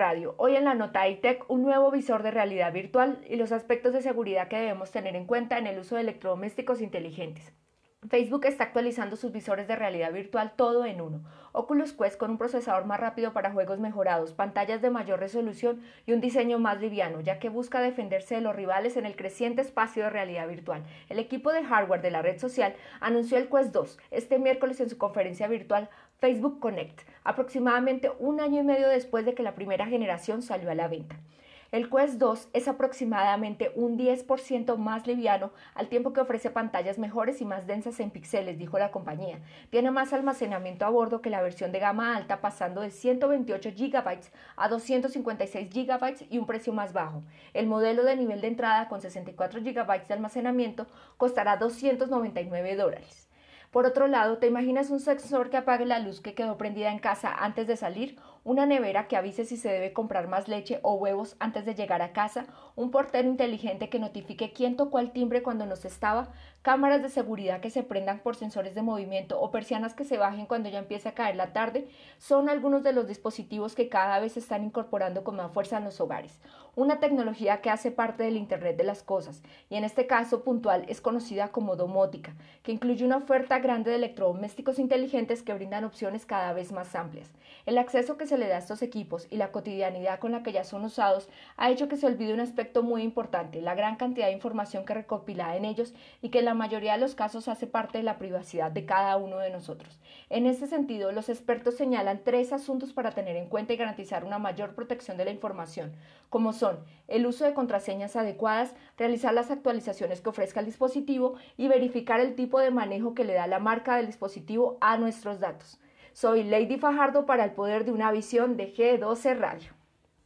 Radio. Hoy en la nota iTech, un nuevo visor de realidad virtual y los aspectos de seguridad que debemos tener en cuenta en el uso de electrodomésticos inteligentes. Facebook está actualizando sus visores de realidad virtual todo en uno. Oculus Quest con un procesador más rápido para juegos mejorados, pantallas de mayor resolución y un diseño más liviano, ya que busca defenderse de los rivales en el creciente espacio de realidad virtual. El equipo de hardware de la red social anunció el Quest 2 este miércoles en su conferencia virtual Facebook Connect, aproximadamente un año y medio después de que la primera generación salió a la venta. El Quest 2 es aproximadamente un 10% más liviano al tiempo que ofrece pantallas mejores y más densas en píxeles, dijo la compañía. Tiene más almacenamiento a bordo que la versión de gama alta, pasando de 128 GB a 256 GB y un precio más bajo. El modelo de nivel de entrada con 64 GB de almacenamiento costará 299 dólares. Por otro lado, ¿te imaginas un sensor que apague la luz que quedó prendida en casa antes de salir? ¿Una nevera que avise si se debe comprar más leche o huevos antes de llegar a casa? ¿Un portero inteligente que notifique quién tocó el timbre cuando no se estaba? ¿Cámaras de seguridad que se prendan por sensores de movimiento o persianas que se bajen cuando ya empiece a caer la tarde? Son algunos de los dispositivos que cada vez se están incorporando con más fuerza en los hogares. Una tecnología que hace parte del Internet de las Cosas y en este caso puntual es conocida como domótica, que incluye una oferta grande de electrodomésticos inteligentes que brindan opciones cada vez más amplias. El acceso que se le da a estos equipos y la cotidianidad con la que ya son usados ha hecho que se olvide un aspecto muy importante, la gran cantidad de información que recopila en ellos y que en la mayoría de los casos hace parte de la privacidad de cada uno de nosotros. En este sentido, los expertos señalan tres asuntos para tener en cuenta y garantizar una mayor protección de la información, como son el uso de contraseñas adecuadas, realizar las actualizaciones que ofrezca el dispositivo y verificar el tipo de manejo que le da la marca del dispositivo a nuestros datos. Soy Lady Fajardo para el poder de una visión de G12 Radio.